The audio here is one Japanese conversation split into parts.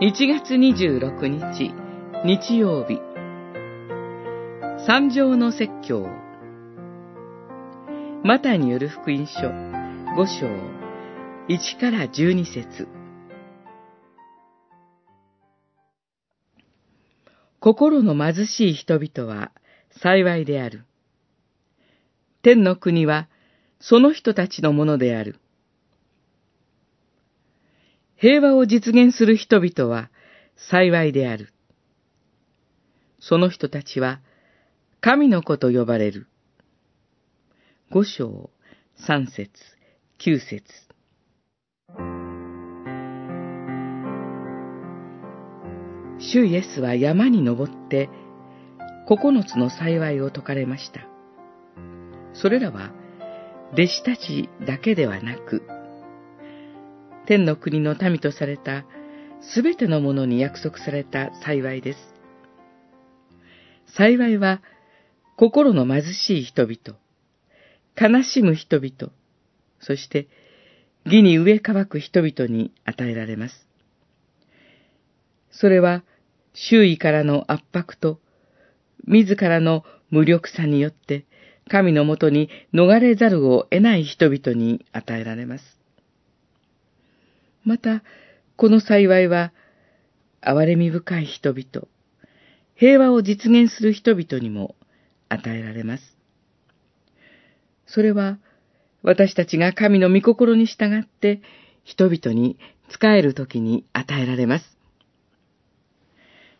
1月26日、日曜日。三条の説教。マタによる福音書5章1から12節心の貧しい人々は幸いである。天の国はその人たちのものである。平和を実現する人々は幸いである。その人たちは神の子と呼ばれる。五章、三節、九節。主イエスは山に登って九つの幸いを説かれました。それらは弟子たちだけではなく、天の国の民とされたすべてのものに約束された幸いです。幸いは心の貧しい人々、悲しむ人々、そして義に植え乾く人々に与えられます。それは周囲からの圧迫と自らの無力さによって神のもとに逃れざるを得ない人々に与えられます。また、この幸いは、憐れみ深い人々、平和を実現する人々にも与えられます。それは、私たちが神の御心に従って人々に仕えるときに与えられます。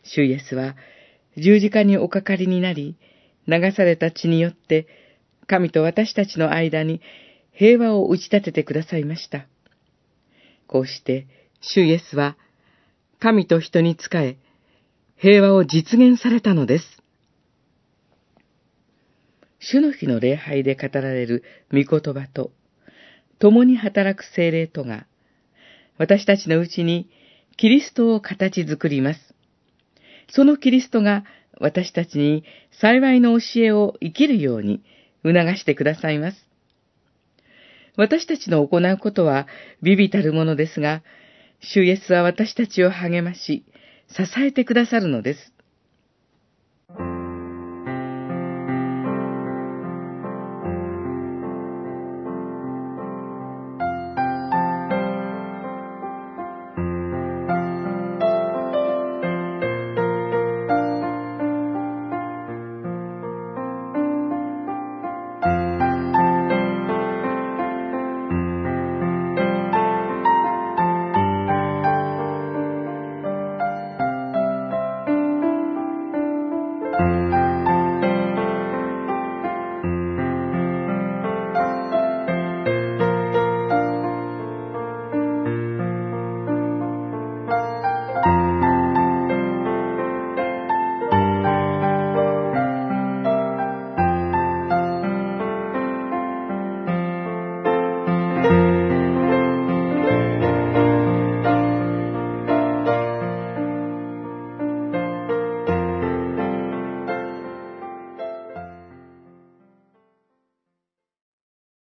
主イエスは十字架におかかりになり、流された血によって神と私たちの間に平和を打ち立ててくださいました。こうして、主イエスは、神と人に仕え、平和を実現されたのです。主の日の礼拝で語られる御言葉と、共に働く精霊とが、私たちのうちにキリストを形作ります。そのキリストが私たちに幸いの教えを生きるように促してくださいます。私たちの行うことは微々たるものですが、主イエスは私たちを励まし、支えてくださるのです。